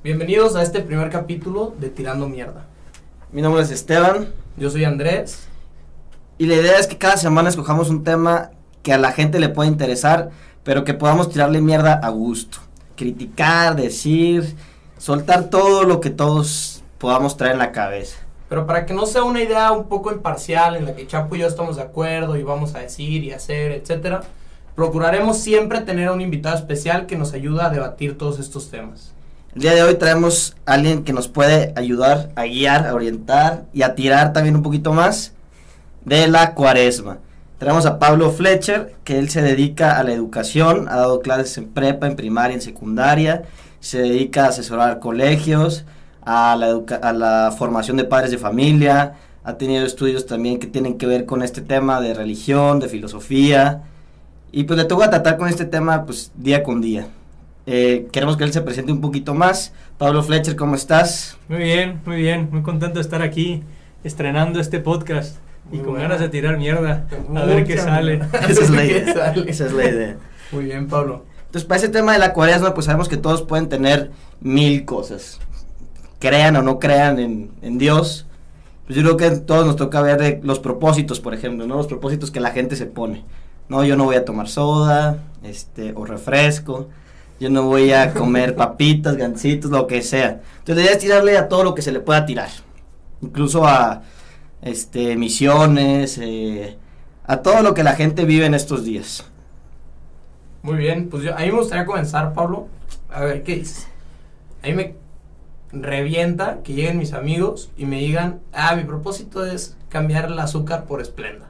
Bienvenidos a este primer capítulo de Tirando Mierda. Mi nombre es Esteban. Yo soy Andrés. Y la idea es que cada semana escojamos un tema que a la gente le pueda interesar, pero que podamos tirarle mierda a gusto. Criticar, decir, soltar todo lo que todos podamos traer en la cabeza. Pero para que no sea una idea un poco imparcial en la que Chapo y yo estamos de acuerdo y vamos a decir y hacer, etcétera, procuraremos siempre tener a un invitado especial que nos ayuda a debatir todos estos temas. El día de hoy traemos a alguien que nos puede ayudar a guiar, a orientar y a tirar también un poquito más de la cuaresma. Tenemos a Pablo Fletcher, que él se dedica a la educación, ha dado clases en prepa, en primaria, en secundaria, se dedica a asesorar colegios, a la, a la formación de padres de familia, ha tenido estudios también que tienen que ver con este tema de religión, de filosofía, y pues le toca tratar con este tema pues día con día. Eh, queremos que él se presente un poquito más. Pablo Fletcher, ¿cómo estás? Muy bien, muy bien, muy contento de estar aquí estrenando este podcast y con ganas de tirar mierda a ver qué sale. Esa es la idea. Esa es la idea. Muy bien, Pablo. Entonces, para ese tema de la cuaresma, pues sabemos que todos pueden tener mil cosas. Crean o no crean en, en Dios. Pues yo creo que a todos nos toca ver los propósitos, por ejemplo, ¿no? Los propósitos que la gente se pone. No, yo no voy a tomar soda, este, o refresco yo no voy a comer papitas, gancitos, lo que sea. Entonces la idea es tirarle a todo lo que se le pueda tirar. Incluso a este, misiones, eh, a todo lo que la gente vive en estos días. Muy bien, pues yo, a mí me gustaría comenzar, Pablo. A ver, ¿qué dices? A mí me revienta que lleguen mis amigos y me digan, ah, mi propósito es cambiar el azúcar por esplenda.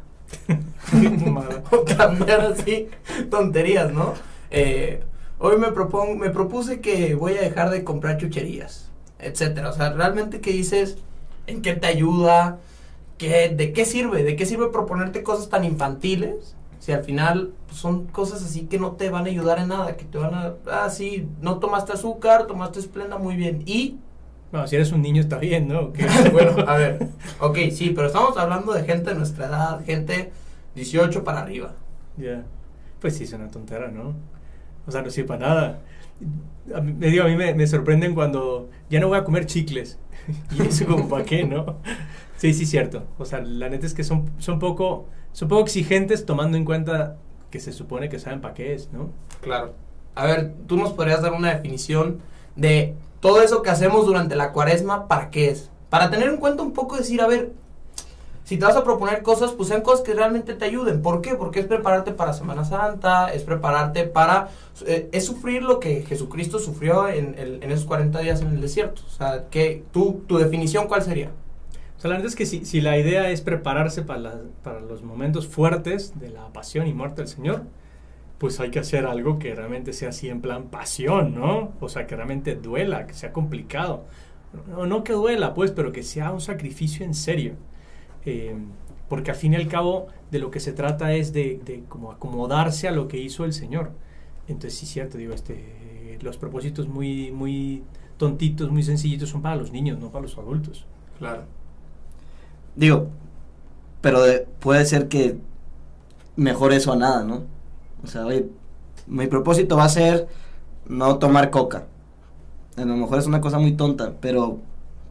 o cambiar así tonterías, ¿no? Eh, hoy me propongo, me propuse que voy a dejar de comprar chucherías, etcétera. O sea, realmente qué dices, en qué te ayuda, ¿Qué, de qué sirve, de qué sirve proponerte cosas tan infantiles si al final son cosas así que no te van a ayudar en nada, que te van a, ah, sí, no tomaste azúcar, tomaste esplenda, muy bien, y... No, si eres un niño está bien, ¿no? bueno, a ver, ok, sí, pero estamos hablando de gente de nuestra edad, gente 18 para arriba. Ya, pues sí, es una tontera, ¿no? O sea, no sirve para nada. me digo, a mí me, sorprenden cuando ya no voy a comer chicles. y eso como, ¿para qué, no? Sí, sí, cierto. O sea, la neta es que son, son, poco, son poco exigentes tomando en cuenta que se supone que saben para qué es, ¿no? Claro. A ver, tú nos podrías dar una definición de todo eso que hacemos durante la cuaresma, ¿para qué es? Para tener en cuenta un poco, decir, a ver, si te vas a proponer cosas, pues sean cosas que realmente te ayuden. ¿Por qué? Porque es prepararte para Semana Santa, es prepararte para... Eh, es sufrir lo que Jesucristo sufrió en, esos 40 días en el desierto. O sea, tu definición, ¿cuál sería? O sea, la verdad es que si, si la idea es prepararse para, para los momentos fuertes de la pasión y muerte del Señor, pues hay que hacer algo que realmente sea así en plan pasión, ¿no? O sea, que realmente duela, que sea complicado. No, no que duela, pues, pero que sea un sacrificio en serio. Eh, porque al fin y al cabo de lo que se trata es de, como acomodarse a lo que hizo el Señor. Entonces sí es cierto, digo, este, los propósitos muy, muy tontitos, muy sencillitos son para los niños, no para los adultos. Claro. Digo, pero puede ser que mejor eso a nada, ¿no? O sea, oye, mi propósito va a ser no tomar coca. A lo mejor es una cosa muy tonta, pero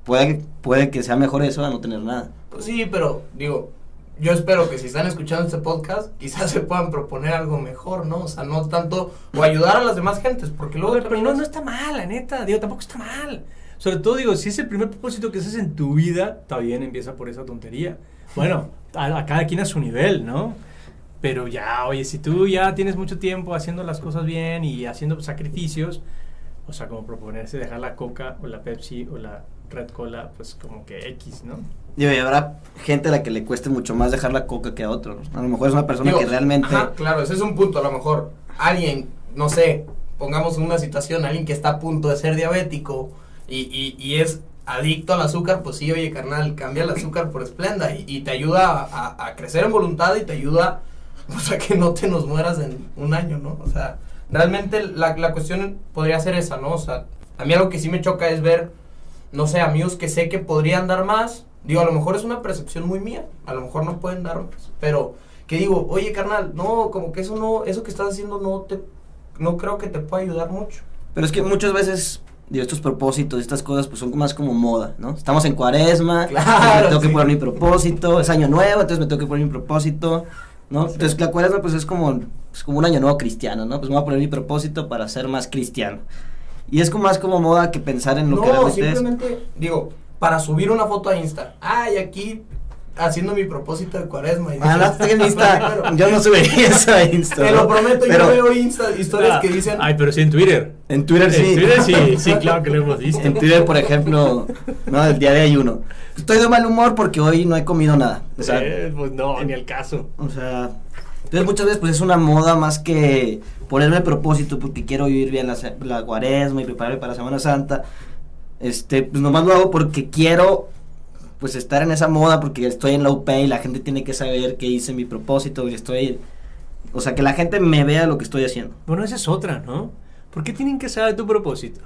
puede, puede que sea mejor eso a no tener nada. Pues sí, pero digo, yo espero que si están escuchando este podcast, quizás se puedan proponer algo mejor, ¿no? O sea, no tanto, o ayudar a las demás gentes, porque luego... Pero, no, no está mal, la neta, digo, tampoco está mal. Sobre todo, digo, si es el primer propósito que haces en tu vida, está bien, empieza por esa tontería. Bueno, a, cada quien a su nivel, ¿no? Pero ya, oye, si tú ya tienes mucho tiempo haciendo las cosas bien y haciendo sacrificios, o sea, como proponerse dejar la coca o la Pepsi o la Red Cola, pues como que X, ¿no? Digo, y habrá gente a la que le cueste mucho más dejar la coca que a otros. A lo mejor es una persona que realmente... claro, ese es un punto. A lo mejor alguien, no sé, pongamos una situación, alguien que está a punto de ser diabético y, y, y es adicto al azúcar, pues sí, oye, carnal, cambia el azúcar por esplenda y, te ayuda a, a, crecer en voluntad y te ayuda pues, a que no te nos mueras en un año, ¿no? O sea, realmente la, la cuestión podría ser esa, ¿no? O sea, a mí algo que sí me choca es ver no sé, amigos que sé que podrían dar más. Digo, a lo mejor es una percepción muy mía, a lo mejor no pueden dar más, pero que digo, oye carnal, no, como que eso no, eso que estás haciendo no te, no creo que te pueda ayudar mucho. Pero es que muchas veces digo, estos propósitos, estas cosas, pues son más como moda, ¿no? Estamos en cuaresma, Claro, me tengo que sí. poner mi propósito, es año nuevo, entonces me tengo que poner mi propósito, ¿no? Entonces la cuaresma pues es como, es como un año nuevo cristiano, ¿no? Pues me voy a poner mi propósito para ser más cristiano. Y es como más como moda que pensar en lo que realmente es. simplemente, digo, para subir una foto a Insta. Ay, aquí haciendo mi propósito de cuaresma. Y Ah, no, en Insta, Claro. yo no subiría eso a Insta. Te lo prometo, Pero yo veo Insta, historias Ah, que dicen. Ay, pero sí en Twitter. En Twitter sí. En Twitter sí, sí, claro que lo hemos visto. En Twitter, por ejemplo, no, el día de ayuno. Estoy de mal humor porque hoy no he comido nada. O sea, Eh, pues no, ni el caso. o sea, entonces muchas veces pues es una moda más que ponerme el propósito porque quiero vivir bien la, la cuaresma y prepararme para Semana Santa. Este, pues nomás lo hago porque quiero pues estar en esa moda porque estoy en la UP y la gente tiene que saber que hice mi propósito y estoy o sea, que la gente me vea lo que estoy haciendo. Bueno, esa es otra, ¿no? ¿Por qué tienen que saber tu propósito?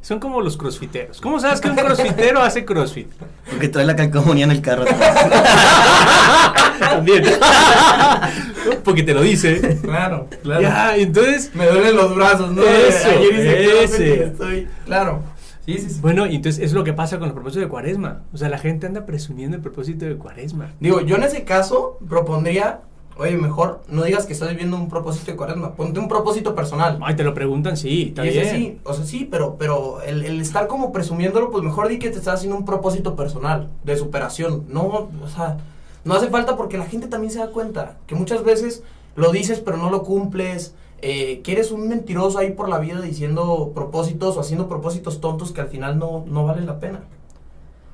Son como los crossfiteros. ¿Cómo sabes que un crossfitero hace crossfit? Porque trae la calcomanía en el carro. También. Porque te lo dice. Claro, claro. Ya, entonces. Me duelen los brazos, ¿no? Eso, Ayer hice CrossFit ese. estoy. Claro. Sí, sí, sí. Bueno, y entonces es lo que pasa con los propósitos de cuaresma. O sea, la gente anda presumiendo el propósito de cuaresma. Digo, yo en ese caso propondría, oye, mejor no digas que estás viviendo un propósito de cuaresma, ponte un propósito personal. Ay, te lo preguntan, sí, está y ese bien. sí, o sea, sí, pero, pero el, el estar como presumiéndolo, pues mejor di que te estás haciendo un propósito personal, de superación. No, o sea, no hace falta porque la gente también se da cuenta que muchas veces lo dices pero no lo cumples, eh, que eres un mentiroso ahí por la vida diciendo propósitos o haciendo propósitos tontos que al final no, no valen la pena.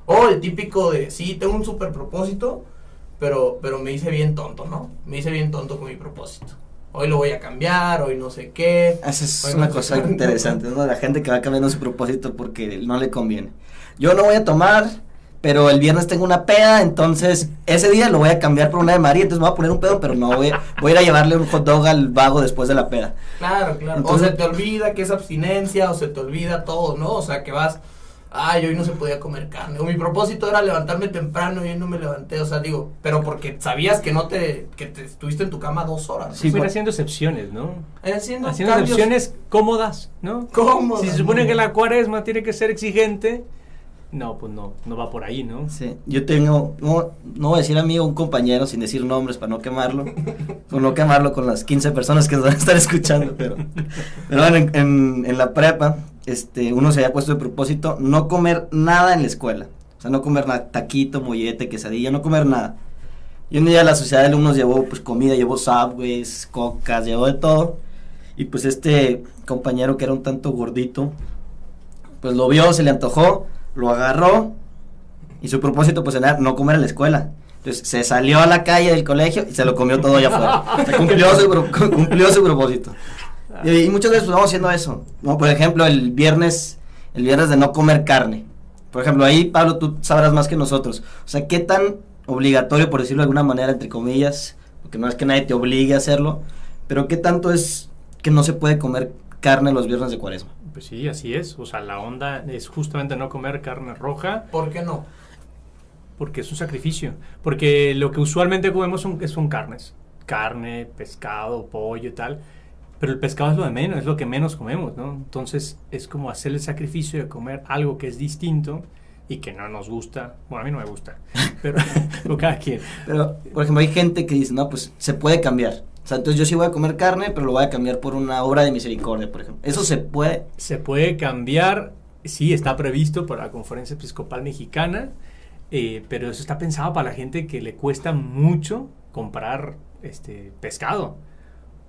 O el típico de, sí, tengo un super propósito, pero, pero me hice bien tonto, ¿no? Me hice bien tonto con mi propósito. Hoy lo voy a cambiar, hoy no sé qué. Esa es una cosa interesante, ¿no? La gente que va cambiando su propósito porque no le conviene. Yo no voy a tomar, pero el viernes tengo una peda, entonces ese día lo voy a cambiar por una de María, entonces me voy a poner un pedo, pero no voy, voy a ir a llevarle un hot dog al vago después de la peda. Claro, claro. Entonces- o se te olvida que es abstinencia, o se te olvida todo, ¿no? O sea, que vas, ay, hoy no se podía comer carne. O mi propósito era levantarme temprano y hoy no me levanté. O sea, digo, pero porque sabías que no te, que te estuviste en tu cama dos horas. Sí, Fuera por- haciendo excepciones, ¿no? Haciendo, Haciendo cambios excepciones cómodas, ¿no? cómodos. Si se supone que la cuaresma tiene que ser exigente, no, pues no, no va por ahí, ¿no? Sí, yo tengo, no, no voy a decir amigo, un compañero sin decir nombres para no quemarlo, por no quemarlo con las 15 personas que nos van a estar escuchando, pero, pero en- en la prepa, este, uno se había puesto de propósito no comer nada en la escuela, o sea, no comer nada, taquito, mollete, quesadilla, no comer nada. Y un día la sociedad de alumnos llevó pues comida, llevó subways, cocas, llevó de todo, y pues este compañero que era un tanto gordito, pues lo vio, se le antojó, lo agarró y su propósito pues era no comer en la escuela. Entonces se salió a la calle del colegio y se lo comió todo allá afuera. O sea, cumplió, su, cumplió su propósito. Y, y muchas veces pues, vamos haciendo eso. ¿no? Por ejemplo, el viernes, el viernes de no comer carne. Por ejemplo, ahí Pablo tú sabrás más que nosotros. O sea, qué tan obligatorio, por decirlo de alguna manera, entre comillas, porque no es que nadie te obligue a hacerlo, pero qué tanto es que no se puede comer carne los viernes de cuaresma. Pues sí, así es. O sea, la onda es justamente no comer carne roja ¿Por qué no? porque es un sacrificio. Porque lo que usualmente comemos son, son carnes. Carne, pescado, pollo y tal. Pero el pescado es lo de menos, es lo que menos comemos, ¿no? Entonces es como hacer el sacrificio de comer algo que es distinto y que no nos gusta. Bueno, a mí no me gusta, pero cada quien. Pero, por ejemplo, hay gente que dice, no, pues se puede cambiar. O sea, entonces yo sí voy a comer carne, pero lo voy a cambiar por una obra de misericordia, por ejemplo. Eso se puede. Se puede cambiar, sí, está previsto por la Conferencia Episcopal Mexicana, eh, pero eso está pensado para la gente que le cuesta mucho comprar este pescado.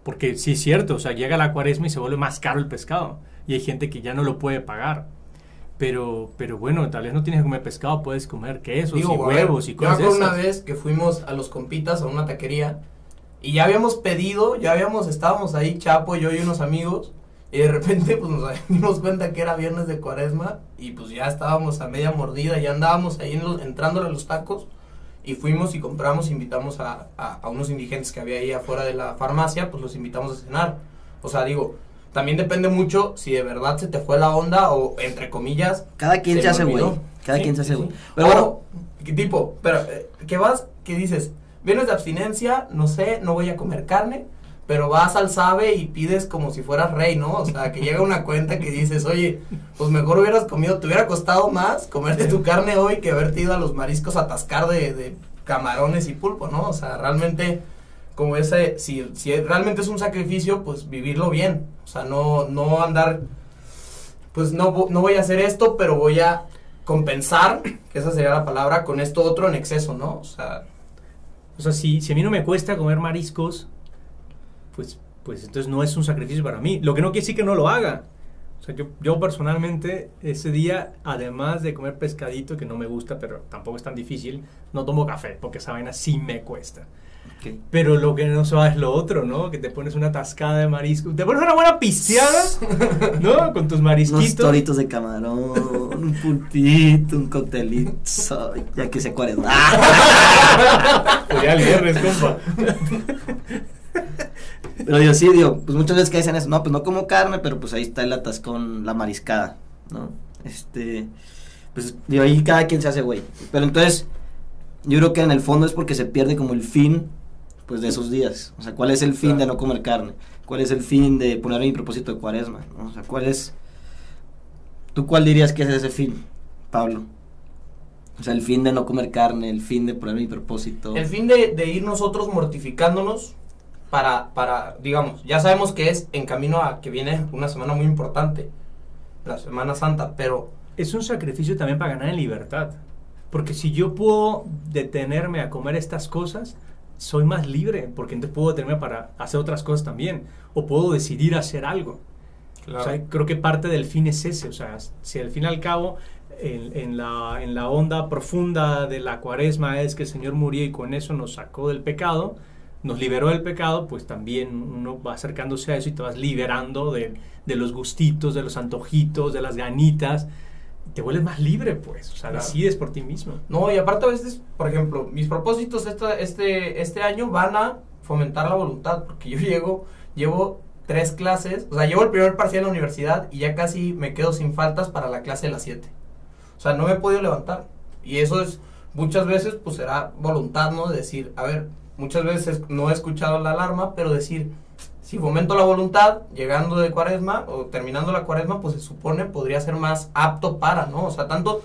Porque sí es cierto, o sea, llega la cuaresma y se vuelve más caro el pescado. Y hay gente que ya no lo puede pagar. Pero, pero bueno, tal vez no tienes que comer pescado, puedes comer quesos y ver, huevos y yo cosas acuerdo una vez que fuimos a los compitas a una taquería y ya habíamos pedido, ya habíamos, estábamos ahí, Chapo, yo y unos amigos, y de repente pues nos dimos cuenta que era viernes de cuaresma y pues ya estábamos a media mordida, ya andábamos ahí en los, entrándole a los tacos y fuimos y compramos, invitamos a, a, a unos indigentes que había ahí afuera de la farmacia, pues los invitamos a cenar. O sea, digo, también depende mucho si de verdad se te fue la onda o entre comillas Cada quien se, me hace güey. Cada Sí, quien se hace güey. sí. Pero bueno, ¿qué tipo, pero, eh, ¿qué vas? ¿Qué dices? Vienes de abstinencia, no sé, no voy a comer carne, pero vas al sabe y pides como si fueras rey, ¿no? O sea, que llega una cuenta que dices, oye, pues mejor hubieras comido, te hubiera costado más comerte tu carne hoy que haberte ido a los mariscos a atascar de, de camarones y pulpo, ¿no? O sea, realmente, como ese, si, si realmente es un sacrificio, pues vivirlo bien. O sea, no, no andar, pues no, no voy a hacer esto, pero voy a compensar, que esa sería la palabra, con esto otro en exceso, ¿no? O sea, O sea, si, si a mí no me cuesta comer mariscos, pues, pues entonces no es un sacrificio para mí. Lo que no quiere decir que no lo haga. O sea, yo, yo personalmente ese día, además de comer pescadito, que no me gusta, pero tampoco es tan difícil, no tomo café, porque esa vaina sí me cuesta. Pero lo que no se va es lo otro, ¿no? Que te pones una tascada de marisco, te pones una buena pisteada, ¿no? Con tus Unos marisquitos. toritos de camarón, un pulpito, un coctelito, ya que se cuaresma. ¡Ah! Pues ya el viernes, compa. Pero yo sí, digo, pues muchas veces que dicen eso, no, pues no como carne, pero pues ahí está el atascón, la mariscada, ¿no? Este, pues digo, ahí cada quien se hace güey. Pero entonces, yo creo que en el fondo es porque se pierde como el fin, pues de esos días. O sea, ¿cuál es el fin de no comer carne? ¿Cuál es el fin de poner mi propósito de cuaresma? O sea, ¿cuál es, tú cuál dirías que es ese fin, Pablo? O sea, el fin de no comer carne, el fin de poner mi propósito. El fin de, de ir nosotros mortificándonos para, para, digamos, ya sabemos que es en camino a que viene una semana muy importante, la Semana Santa, pero Es un sacrificio también para ganar en libertad. Porque si yo puedo detenerme a comer estas cosas, soy más libre, porque entonces puedo detenerme para hacer otras cosas también. O puedo decidir hacer algo. O sea, creo que parte del fin es ese. O sea, si al fin y al cabo, en, en la, en la onda profunda de la cuaresma es que el Señor murió y con eso nos sacó del pecado, nos liberó del pecado, pues también uno va acercándose a eso y te vas liberando de, de los gustitos, de los antojitos, de las ganitas. Te vuelves más libre, pues. O sea, Claro. decides por ti mismo. No, y aparte a veces, por ejemplo, mis propósitos esta, este, este año van a fomentar la voluntad, porque yo llego, llevo tres clases, o sea, llevo el primer parcial en la universidad y ya casi me quedo sin faltas para la clase de las 7. O sea, no me he podido levantar. Y eso es, muchas veces, pues será voluntad, ¿no? De decir, a ver, muchas veces no he escuchado la alarma, pero decir, si fomento la voluntad, llegando de cuaresma o terminando la cuaresma, pues se supone podría ser más apto para, ¿no? O sea, tanto,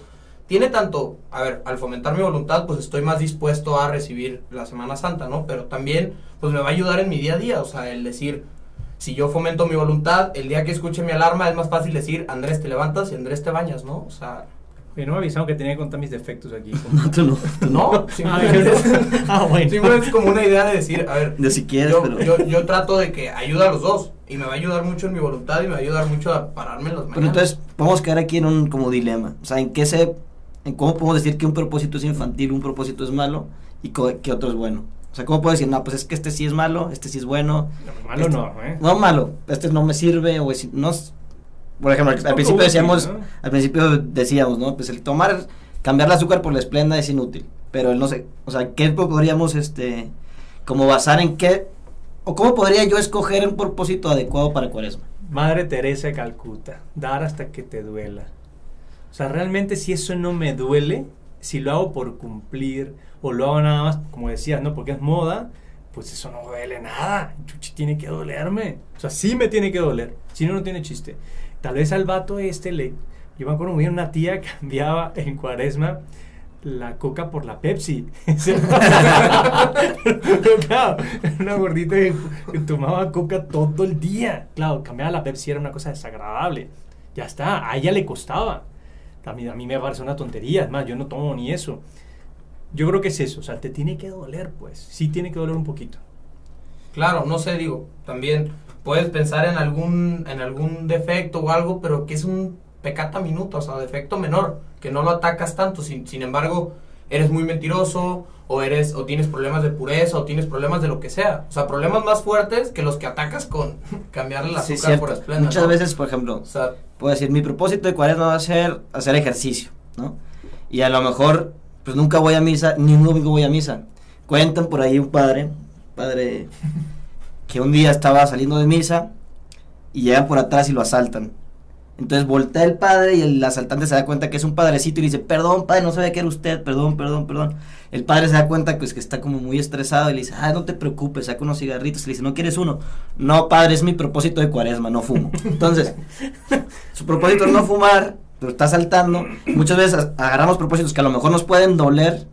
tiene tanto, a ver, al fomentar mi voluntad, pues estoy más dispuesto a recibir la Semana Santa, ¿no? Pero también, pues me va a ayudar en mi día a día, o sea, el decir, si yo fomento mi voluntad, el día que escuche mi alarma es más fácil decir, Andrés, te levantas y Andrés te bañas, ¿no? O sea, Oye, no me avisaron que tenía que contar mis defectos aquí. No, tú no. tú no. no, Ah, simplemente, no. Ah, bueno. simplemente es como una idea de decir, a ver, De si quieres, yo, pero... yo, yo trato de que ayude a los dos y me va a ayudar mucho en mi voluntad y me va a ayudar mucho a pararme en las mañanas. Pero entonces vamos a quedar aquí en un como dilema. O sea, ¿en qué se, en cómo podemos decir que un propósito es infantil, un propósito es malo y que otro es bueno? O sea, ¿cómo puedo decir, no, pues es que este sí es malo, este sí es bueno? No, malo Este- no, ¿eh? No malo, este no me sirve o es, no, es- por ejemplo, al, Es al principio útil, decíamos, ¿no? al principio decíamos, ¿no? Pues el tomar, cambiar el azúcar por la esplenda es inútil, pero el no sé, o sea, ¿qué podríamos, este, como basar en qué, o cómo podría yo escoger un propósito adecuado para Cuaresma? Madre Teresa de Calcuta, dar hasta que te duela. O sea, realmente si eso no me duele, si lo hago por cumplir o lo hago nada más, como decías, ¿no? Porque es moda, pues eso no duele nada. Chuchi, tiene que dolerme. O sea, sí me tiene que doler. Si no, no tiene chiste. Tal vez al vato este le... Yo me acuerdo muy bien, una tía cambiaba en cuaresma la coca por la Pepsi. Claro, una gordita que, tomaba coca todo el día. Claro, cambiar la Pepsi era una cosa desagradable. Ya está, a ella le costaba. A mí, a mí me parece una tontería, es más, yo no tomo ni eso. Yo creo que es eso, o sea, te tiene que doler, pues. Sí tiene que doler un poquito. Claro, no sé, digo, también puedes pensar en algún, en algún defecto o algo, pero que es un pecata minuta, o sea, defecto menor, que no lo atacas tanto, sin, sin embargo, eres muy mentiroso, o eres, o tienes problemas de pureza, o tienes problemas de lo que sea. O sea, problemas más fuertes que los que atacas con cambiarle el Sí, azúcar por cierto. esplenda. Muchas ¿no? veces, por ejemplo, O sea, puedo decir, mi propósito de cuaresma va a ser hacer ejercicio, ¿no? Y a lo mejor, pues nunca voy a misa, ni un domingo voy a misa. Cuentan por ahí un padre, padre, que un día estaba saliendo de misa y llegan por atrás y lo asaltan. Entonces voltea el padre y el asaltante se da cuenta que es un padrecito y le dice, perdón, padre, no sabía que era usted, perdón, perdón, perdón. El padre se da cuenta pues, que está como muy estresado y le dice, ah, no te preocupes, saca unos cigarritos. Y le dice, ¿no quieres uno? No, padre, es mi propósito de cuaresma, no fumo. Entonces, su propósito es no fumar, pero está saltando. Muchas veces agarramos propósitos que a lo mejor nos pueden doler,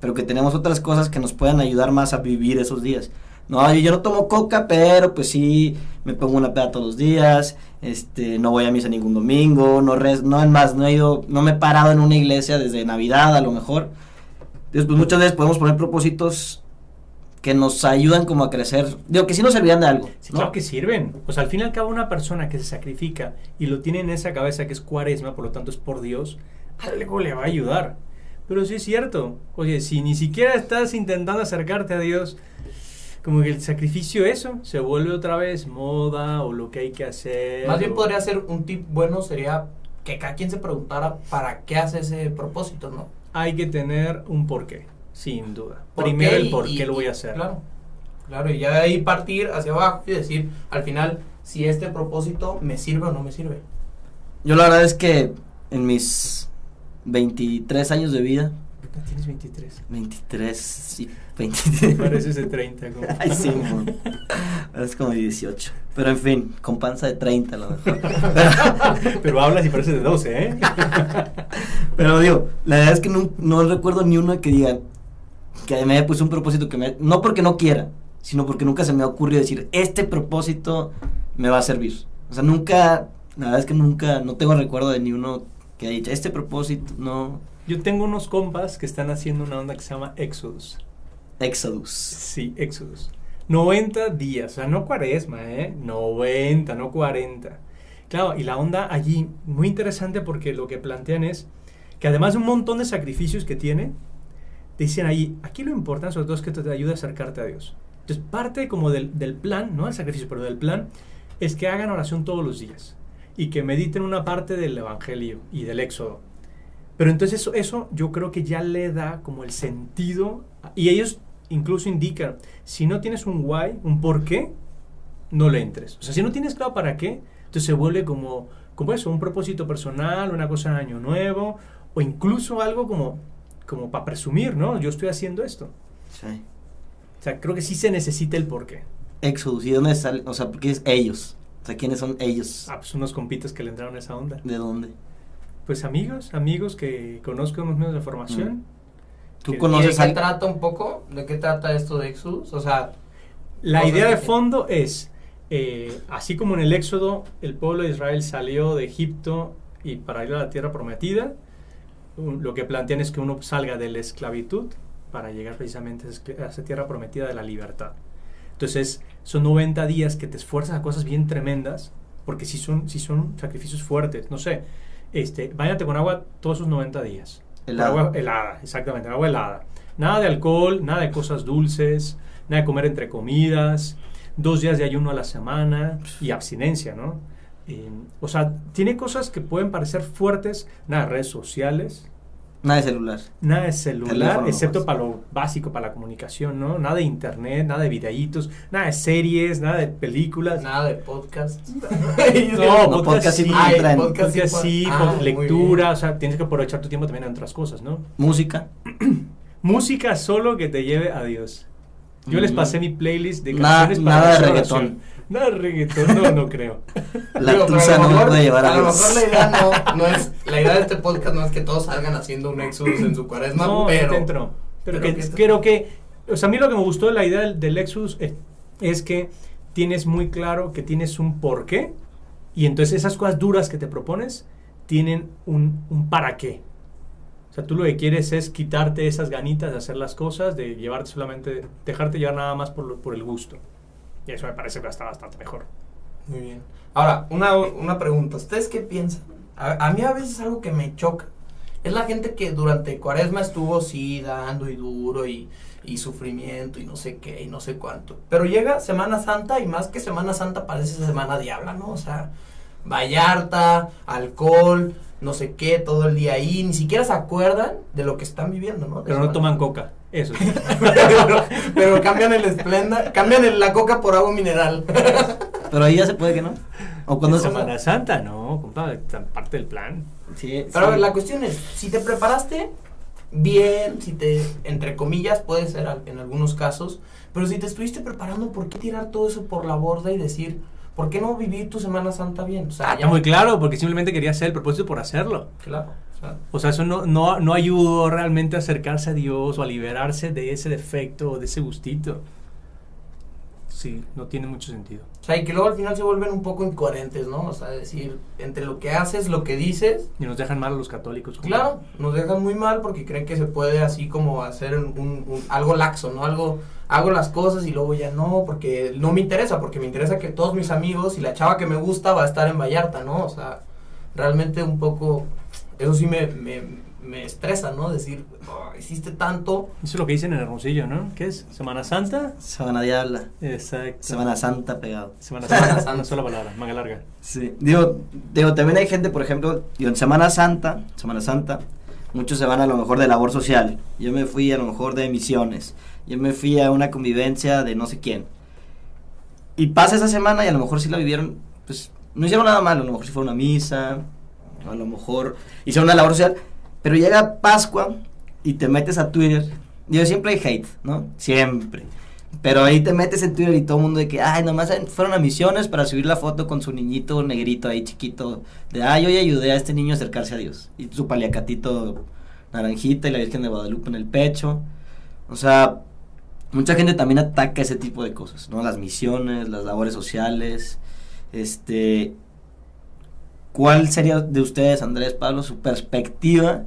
pero que tenemos otras cosas que nos pueden ayudar más a vivir esos días. No, yo no tomo coca, pero pues sí, me pongo una peda todos los días, este, no voy a misa ningún domingo, no res, no es más, no he ido, no me he parado en una iglesia desde Navidad a lo mejor. Entonces, pues muchas veces podemos poner propósitos que nos ayudan como a crecer, digo que sí nos servían de algo. Sí, claro que sirven. O sea, al fin y al cabo una persona que se sacrifica y lo tiene en esa cabeza que es cuaresma, por lo tanto es por Dios, algo le va a ayudar. Pero sí es cierto. Oye, si ni siquiera estás intentando acercarte a Dios, como que el sacrificio eso se vuelve otra vez moda o lo que hay que hacer. Más bien o- podría ser un tip bueno, sería que cada quien se preguntara para qué hace ese propósito, ¿no? Hay que tener un porqué, sin duda. ¿Por Primero qué? el Y- por qué y- lo voy a hacer. Claro, claro, y ya de ahí partir hacia abajo y decir, al final, si este propósito me sirve o no me sirve. Yo la verdad es que en mis 23 años de vida, Tienes 23. 23, sí, 23. Pareces de 30. Como. Ay, sí, es como de 18. Pero en fin, con panza de 30 a lo mejor. Pero hablas y pareces de 12, ¿eh? Pero digo, la verdad es que no, no recuerdo ni uno que diga que me haya puesto un propósito que me... No porque no quiera, sino porque nunca se me ha ocurrido decir, este propósito me va a servir. O sea, nunca, la verdad es que nunca, no tengo recuerdo de ni uno que haya dicho, este propósito, no... Yo tengo unos compas que están haciendo una onda que se llama Exodus. Exodus. Sí, Exodus. 90 días, o sea, no cuaresma, ¿eh? 90, no 40. Claro, y la onda allí, muy interesante porque lo que plantean es que además de un montón de sacrificios que tiene, dicen ahí, aquí lo importante sobre todo es que te ayude a acercarte a Dios. Entonces, parte como del, del plan, no del sacrificio, pero del plan, es que hagan oración todos los días y que mediten una parte del Evangelio y del Éxodo. Pero entonces eso, eso yo creo que ya le da como el sentido, y ellos incluso indican, si no tienes un why, un por qué, no le entres. O sea, si no tienes claro para qué, entonces se vuelve como, como eso, un propósito personal, una cosa de año nuevo, o incluso algo como, como para presumir, ¿no? Yo estoy haciendo esto. Sí. O sea, creo que sí se necesita el por qué. Exodus, ¿y de dónde sale? O sea, porque es ellos. O sea, ¿quiénes son ellos? Ah, pues unos compitas que le entraron a esa onda. ¿De dónde? Pues amigos, amigos que conozco en los medios de formación. Mm. ¿Tú ¿Y ¿Y conoces de qué al- trata un poco? ¿De qué trata esto de Exodus? O sea, La idea de que- fondo es, eh, así como en el Éxodo, el pueblo de Israel salió de Egipto y para ir a la tierra prometida, un- lo que plantean es que uno salga de la esclavitud para llegar precisamente a esa escl- a esa tierra prometida de la libertad. Entonces, son 90 días que te esfuerzas a cosas bien tremendas, porque si son, si son sacrificios fuertes, no sé, este, bañate con agua todos esos 90 días. Helada. Agua helada, exactamente, agua helada. Nada de alcohol, nada de cosas dulces, nada de comer entre comidas, dos días de ayuno a la semana y abstinencia, ¿no? Eh, o sea, tiene cosas que pueden parecer fuertes, nada de redes sociales, Nada de celular. nada de celular, Teléfono excepto para lo básico, para la comunicación, ¿no? Nada de internet, nada de videitos, nada de series, nada de películas. nada de podcast. No, No, podcast, podcast sí en- podcast podcast sí Ah, lectura, o sea, tienes que aprovechar tu tiempo también en otras cosas, ¿no? Música. Música solo que te lleve a Dios. Yo les Mm. pasé mi playlist de Nada- canciones para nada de reggaetón. oración. De reggaetón, no, no creo. La Digo, tusa a no me mejor- puede llevar a A lo mejor la idea no, no es, la idea de este podcast no es que todos salgan haciendo un Exodus en su cuaresma, No, pero... no. Pero, pero que, creo que, o sea, a mí lo que me gustó de la idea del, del Lexus es, es que tienes muy claro que tienes un porqué y entonces esas cosas duras que te propones tienen un, un para qué. O sea, tú lo que quieres es quitarte esas ganitas de hacer las cosas, de llevarte solamente, dejarte llevar nada más por, lo- por el gusto. Y eso me parece que está bastante mejor. Muy bien. Ahora, una, una pregunta. ¿Ustedes qué piensan? A, a mí a veces algo que me choca es la gente que durante cuaresma estuvo sí dando y duro y, y sufrimiento y no sé qué y no sé cuánto. Pero llega Semana Santa y más que Semana Santa parece Semana Diabla, ¿no? O sea, Vallarta, alcohol, no sé qué, todo el día ahí. Ni siquiera se acuerdan de lo que están viviendo, ¿no? De Pero no toman coca. Eso sí. pero, pero cambian el esplenda, cambian el- la coca por agua mineral. Pero ahí ya se puede que no. O cuando En Semana Santa, no, tan parte del plan. Sí, Pero a sí. ver, la cuestión es, si te preparaste bien, si te, entre comillas, puede ser en algunos casos, pero si te estuviste preparando, ¿por qué tirar todo eso por la borda y decir, ¿por qué no vivir tu Semana Santa bien? O sea, Ah, está muy claro, porque simplemente quería hacer el propósito por hacerlo. Claro, o sea, O sea, eso no, no, no ayudó realmente a acercarse a Dios o a liberarse de ese defecto o de ese gustito. Sí, no tiene mucho sentido. o sea, y que luego al final se vuelven un poco incoherentes, ¿no? O sea, decir, entre lo que haces, lo que dices, Y nos dejan mal a los católicos. compa. Claro, nos dejan muy mal porque creen que se puede así como hacer un, un- algo laxo, ¿no? Algo, hago las cosas y luego ya no, porque no me interesa, porque me interesa que todos mis amigos y la chava que me gusta va a estar en Vallarta, ¿no? O sea, realmente un poco, eso sí me, me, me estresa, ¿no? Decir, "Oh, hiciste tanto, Eso es lo que dicen en Hermosillo, ¿no? ¿Qué es? ¿Semana Santa? Semana Diabla. Exacto. Semana Santa pegado. Semana Semana Santa. Santa. Una sola palabra, manga larga. Sí. Digo, digo, también hay gente, por ejemplo, digo, en Semana Santa, Semana Santa, muchos se van a lo mejor de labor social. Yo me fui a lo mejor de misiones. Yo me fui a una convivencia de no sé quién. Y pasa esa semana y a lo mejor sí la vivieron, pues no hicieron nada malo, a lo mejor sí fue una misa, a lo mejor hicieron una labor social, pero llega Pascua y te metes a Twitter. Digo, siempre hay hate, ¿no? Siempre. Pero ahí te metes en Twitter y todo el mundo de que, ay, nomás fueron a misiones para subir la foto con su niñito negrito ahí chiquito. De, ay, yo ya ayudé a este niño a acercarse a Dios. Y su paliacatito naranjita y la Virgen de Guadalupe en el pecho. O sea, mucha gente también ataca ese tipo de cosas, ¿no? Las misiones, las labores sociales. Este. ¿Cuál sería de ustedes, Andrés, Pablo, su perspectiva?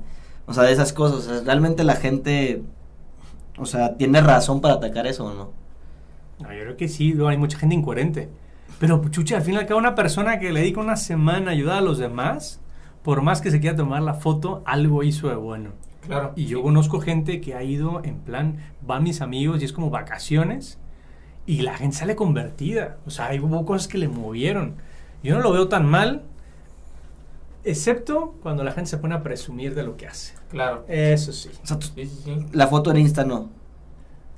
O sea, de esas cosas. O sea, ¿Realmente la gente, o sea, tiene razón para atacar eso o no? No, yo creo que sí, hay mucha gente incoherente. Pero, chucha, al fin y al cabo, una persona que le dedica una semana a ayudar a los demás, por más que se quiera tomar la foto, algo hizo de bueno. claro. Y yo conozco gente que ha ido en plan, van mis amigos y es como vacaciones y la gente sale convertida. O sea, hay- hubo cosas que le movieron. Yo no lo veo tan mal, excepto cuando la gente se pone a presumir de lo que hace. Claro. Eso sí. O sea, tú- Sí, sí, sí. la foto en Insta no.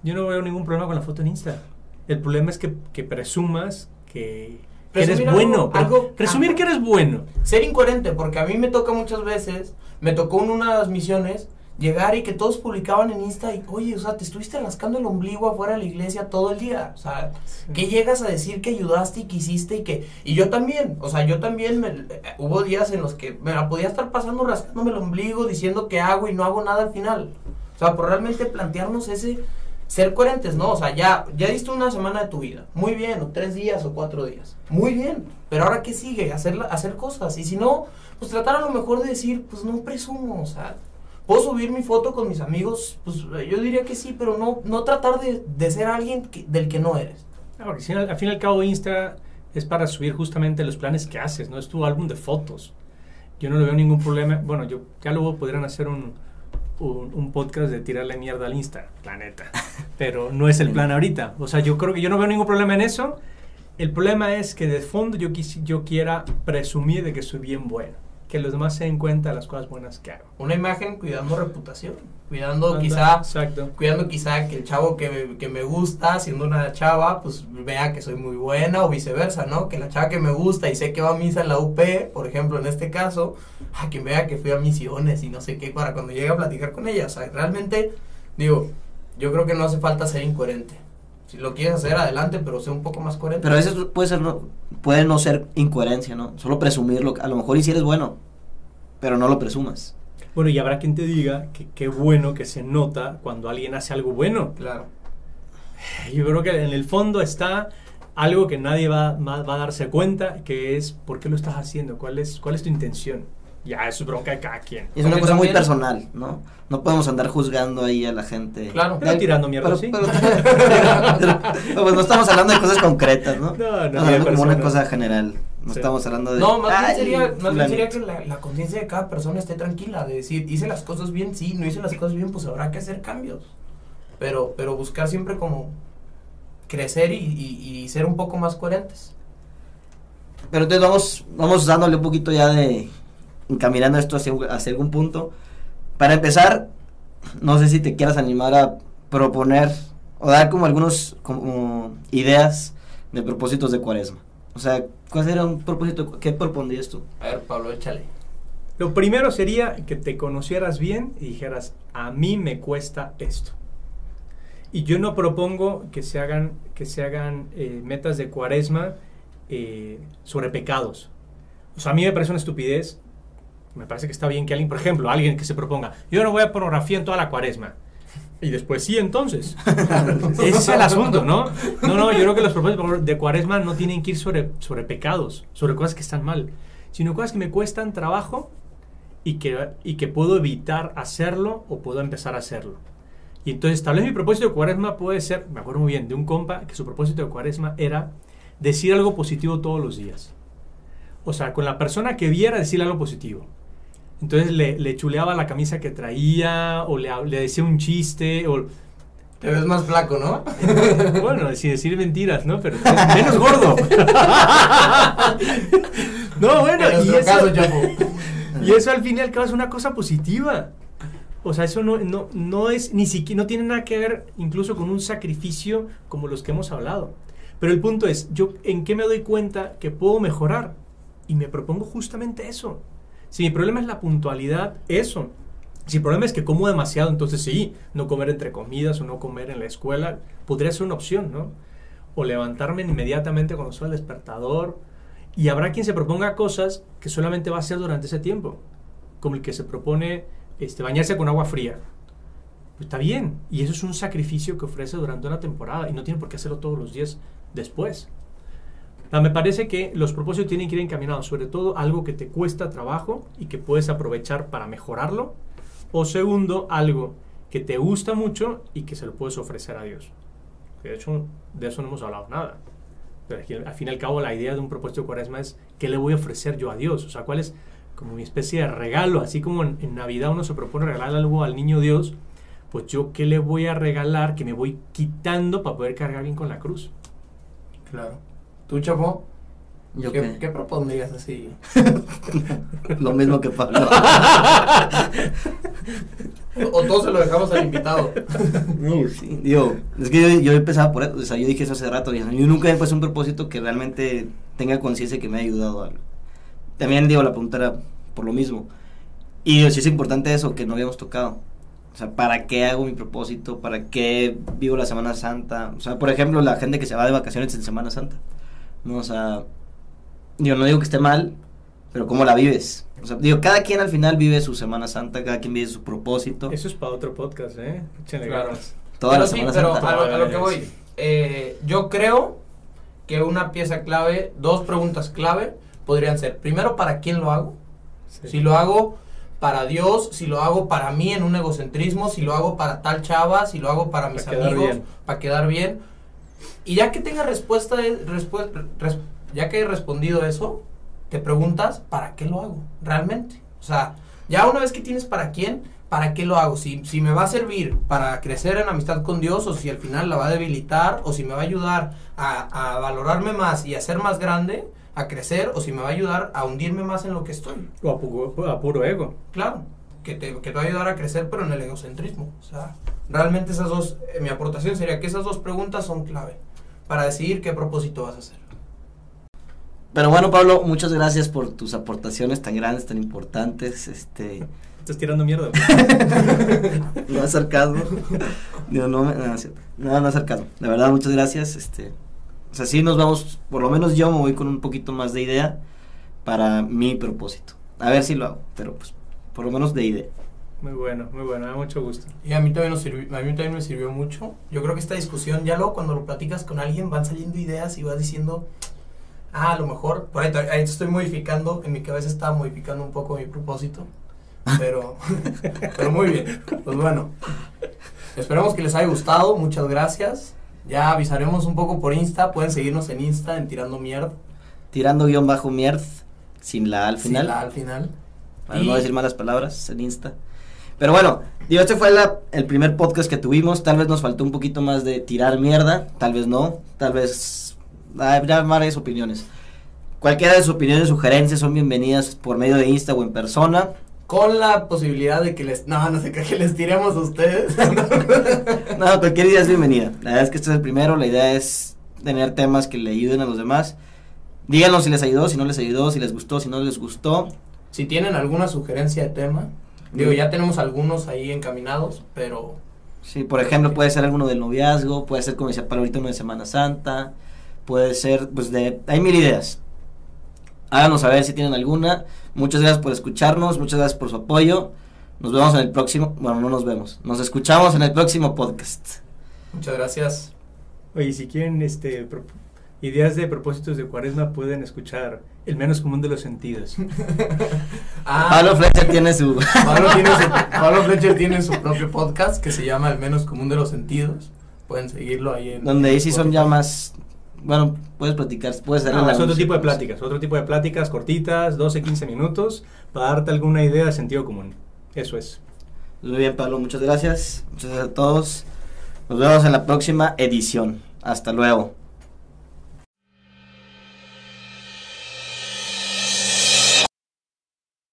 Yo no veo ningún problema con la foto en Insta. El problema es que, que presumas que, que eres algo- bueno. algo- presumir ajá. que eres bueno. ser incoherente, porque a mí me toca muchas veces, me tocó en unas misiones llegar y que todos publicaban en Insta y, oye, o sea, te estuviste rascando el ombligo afuera de la iglesia todo el día, o sea, que llegas a decir que ayudaste y que hiciste y que, y yo también, o sea, yo también, me- eh, hubo días en los que me la podía estar pasando rascándome el ombligo, diciendo que hago y no hago nada al final, o sea, por realmente plantearnos ese, ser coherentes, ¿no? O sea, ya, ya diste una semana de tu vida, muy bien, o tres días o cuatro días, muy bien, pero ahora qué sigue, hacer, hacer cosas, y si no, pues tratar a lo mejor de decir, pues no presumo, o sea, puedo subir mi foto con mis amigos, pues eh, yo diría que sí, pero no, no tratar de, de ser alguien que- del que no eres. Ah, porque si al, al fin y al cabo Insta es para subir justamente los planes que haces, no es tu álbum de fotos. Yo no le veo ningún problema. Bueno, yo ya luego podrían hacer un, un, un podcast de tirarle mierda al Insta, la neta. Pero no es el plan ahorita. O sea, yo creo que yo no veo ningún problema en eso. El problema es que de fondo yo, quisi- yo quiera presumir de que soy bien bueno. Que los demás se den cuenta de las cosas buenas que hago. Una imagen cuidando reputación, cuidando Anda, quizá Exacto. cuidando quizá que el chavo que me, que me gusta, siendo una chava, pues vea que soy muy buena o viceversa, ¿no? Que la chava que me gusta y sé que va a misa en la UP, por ejemplo, en este caso, a que vea que fui a misiones y no sé qué para cuando llegue a platicar con ella. O sea, realmente, digo, yo creo que no hace falta ser incoherente. Si lo quieres hacer, adelante, pero sé un poco más coherente. Pero a veces puede ser no, puede no ser incoherencia, ¿no? Solo presumirlo. A lo mejor y si eres bueno, pero no lo presumas. Bueno, y habrá quien te diga que qué bueno que se nota cuando alguien hace algo bueno. Claro. Yo creo que en el fondo está algo que nadie va, va- va a darse cuenta, que es por qué lo estás haciendo, cuál es, cuál es tu intención. Ya, eso es bronca de cada quien. Y es una cosa muy personal, ¿no? No podemos andar juzgando ahí a la gente. Claro. Pero tirando mierda, Pero- sí. pero- pero- pero, pues no estamos hablando de cosas concretas, ¿no? No, no, hablando como una cosa general. No Sí. estamos hablando de. No, más bien "Ay, sería, más bien fulanito". sería que la, la conciencia de cada persona esté tranquila, de decir, hice las cosas bien, sí, no hice las cosas bien, pues habrá que hacer cambios. Pero, pero buscar siempre como crecer y, y- y ser un poco más coherentes. Pero entonces vamos, vamos dándole un poquito ya de. Encaminando esto hacia, hacia algún punto. Para empezar, no sé si te quieras animar a proponer o dar como algunos como ideas de propósitos de cuaresma. O sea, ¿cuál sería un propósito? ¿Qué propondrías tú? A ver, Pablo, échale. Lo primero sería que te conocieras bien y dijeras, a mí me cuesta esto. Y yo no propongo que se hagan, que se hagan eh, metas de cuaresma eh, sobre pecados. O sea, a mí me parece una estupidez. Me parece que está bien que alguien, por ejemplo, alguien que se proponga, yo no voy a pornografía en toda la cuaresma. Y después sí, entonces. Ese es el asunto, ¿no? No, no, yo creo que los propósitos de cuaresma no tienen que ir sobre, sobre pecados, sobre cosas que están mal, sino cosas que me cuestan trabajo y que, y que puedo evitar hacerlo o puedo empezar a hacerlo. Y entonces, tal vez mi propósito de cuaresma puede ser, me acuerdo muy bien, de un compa que su propósito de cuaresma era decir algo positivo todos los días. O sea, con la persona que viera decirle algo positivo. Entonces le, le chuleaba la camisa que traía, o le, le decía un chiste, o... Te ves más flaco, ¿no? bueno, sin decir mentiras, ¿no? Pero menos gordo. no, bueno, En y eso, caso, y eso al fin y al cabo es una cosa positiva. O sea, eso no, no, no es ni siquiera, no tiene nada que ver incluso con un sacrificio como los que hemos hablado. Pero el punto es, yo en qué me doy cuenta que puedo mejorar y me propongo justamente eso. Si mi problema es la puntualidad, eso. Si el problema es que como demasiado, entonces sí, no comer entre comidas o no comer en la escuela podría ser una opción, ¿no? O levantarme inmediatamente cuando suena el despertador. Y habrá quien se proponga cosas que solamente va a hacer durante ese tiempo, como el que se propone este, bañarse con agua fría. Está bien, y eso es un sacrificio que ofrece durante una temporada y no tiene por qué hacerlo todos los días después. Me parece que los propósitos tienen que ir encaminados, sobre todo algo que te cuesta trabajo y que puedes aprovechar para mejorarlo. O segundo, algo que te gusta mucho y que se lo puedes ofrecer a Dios. De hecho, de eso no hemos hablado nada. Pero aquí, al fin y al cabo, la idea de un propósito de cuaresma es qué le voy a ofrecer yo a Dios. O sea, cuál es como mi especie de regalo. Así como en, en Navidad uno se propone regalar algo al niño Dios, pues yo qué le voy a regalar que me voy quitando para poder cargar bien con la cruz. Claro. ¿Tú, Chapo? Yo ¿Qué, qué? qué propondrías así? Lo mismo que Pablo. O o todos se lo dejamos al invitado. No, sí, digo, es que yo, yo empezaba por eso, o sea, yo dije eso hace rato, yo yo nunca he puesto un propósito que realmente tenga conciencia que me ha ayudado a algo. También digo, la pregunta era por lo mismo. Y sí es importante eso que no habíamos tocado. O sea, ¿para qué hago mi propósito? ¿Para qué vivo la Semana Santa? O sea, por ejemplo, la gente que se va de vacaciones en Semana Santa. No, o sea, yo no digo que esté mal, pero ¿cómo la vives? O sea, digo, cada quien al final vive su Semana Santa, cada quien vive su propósito. Eso es para otro podcast, ¿eh? Échenle Claro. ganas. Toda pero la sí, Semana pero Santa. a lo, a lo que voy. eh, yo creo que una pieza clave, dos preguntas clave podrían ser, primero, ¿para quién lo hago? Sí. Si lo hago para Dios, si lo hago para mí en un egocentrismo, si lo hago para tal chava, si lo hago para mis Para amigos, bien. para quedar bien. Y ya que tenga respuesta, respu- res- ya que he respondido eso, te preguntas, ¿para qué lo hago? Realmente. O sea, ya una vez que tienes para quién, ¿para qué lo hago? Si, si me va a servir para crecer en amistad con Dios, o si al final la va a debilitar, o si me va a ayudar a, a valorarme más y a ser más grande, a crecer, o si me va a ayudar a hundirme más en lo que estoy. O a puro ego. Claro, que te, que te va a ayudar a crecer, pero en el egocentrismo. O sea, realmente esas dos, eh, mi aportación sería que esas dos preguntas son clave para decidir qué propósito vas a hacer. Pero bueno, Pablo, muchas gracias por tus aportaciones tan grandes, tan importantes. Este, Estás tirando mierda. no es sarcasmo. No, no, no no, no es sarcasmo. De verdad, muchas gracias. Este, o sea, sí nos vamos, por lo menos yo me voy con un poquito más de idea para mi propósito. A ver si lo hago, pero pues por lo menos de idea. Muy bueno, muy bueno, me da mucho gusto. Y a mí también, nos sirvió, a mí también me sirvió mucho. Yo creo que esta discusión, ya luego cuando lo platicas con alguien, van saliendo ideas y vas diciendo, ah, a lo mejor, por ahí, te- ahí estoy modificando, en mi cabeza estaba modificando un poco mi propósito, pero, pero muy bien. Pues bueno, esperamos que les haya gustado, muchas gracias. Ya avisaremos un poco por Insta, pueden seguirnos en Insta en Tirando Mierda. Tirando guion bajo mierd, sin la al sin final. la al final. Para Y- no decir malas palabras en Insta. Pero bueno, digo, este fue la- el primer podcast que tuvimos. Tal vez nos faltó un poquito más de tirar mierda, tal vez no, tal vez habrá varias opiniones. Cualquiera de sus opiniones, sugerencias son bienvenidas por medio de Insta o en persona. Con la posibilidad de que les, no, no sé, que les tiremos a ustedes. No, cualquier idea es bienvenida. La verdad es que este es el primero, la idea es tener temas que le ayuden a los demás. díganos si les ayudó, si no les ayudó, si les gustó, si no les gustó. Si tienen alguna sugerencia de tema, digo, ya tenemos algunos ahí encaminados, pero Sí, por ejemplo, puede ser alguno del noviazgo, puede ser como decía para ahorita uno de Semana Santa, puede ser, pues de, hay mil ideas. Háganos saber si tienen alguna. Muchas gracias por escucharnos, muchas gracias por su apoyo. Nos vemos en el próximo, bueno, no nos vemos, nos escuchamos en el próximo podcast. muchas gracias. Oye, si quieren este, pro- ideas de propósitos de cuaresma, pueden escuchar El menos común de los sentidos. Ah, Pablo Fletcher tiene su... Pablo, tiene su- Pablo Fletcher tiene su propio podcast que se llama El menos común de los sentidos. Pueden seguirlo ahí en. donde ahí sí son ya más... Bueno, puedes platicar, puedes No, la es otro tipo de pláticas, otro tipo de pláticas cortitas, 12, 15 minutos, para darte alguna idea de sentido común. Eso es. Muy bien, Pablo, muchas gracias. Muchas gracias a todos. Nos vemos en la próxima edición. Hasta luego.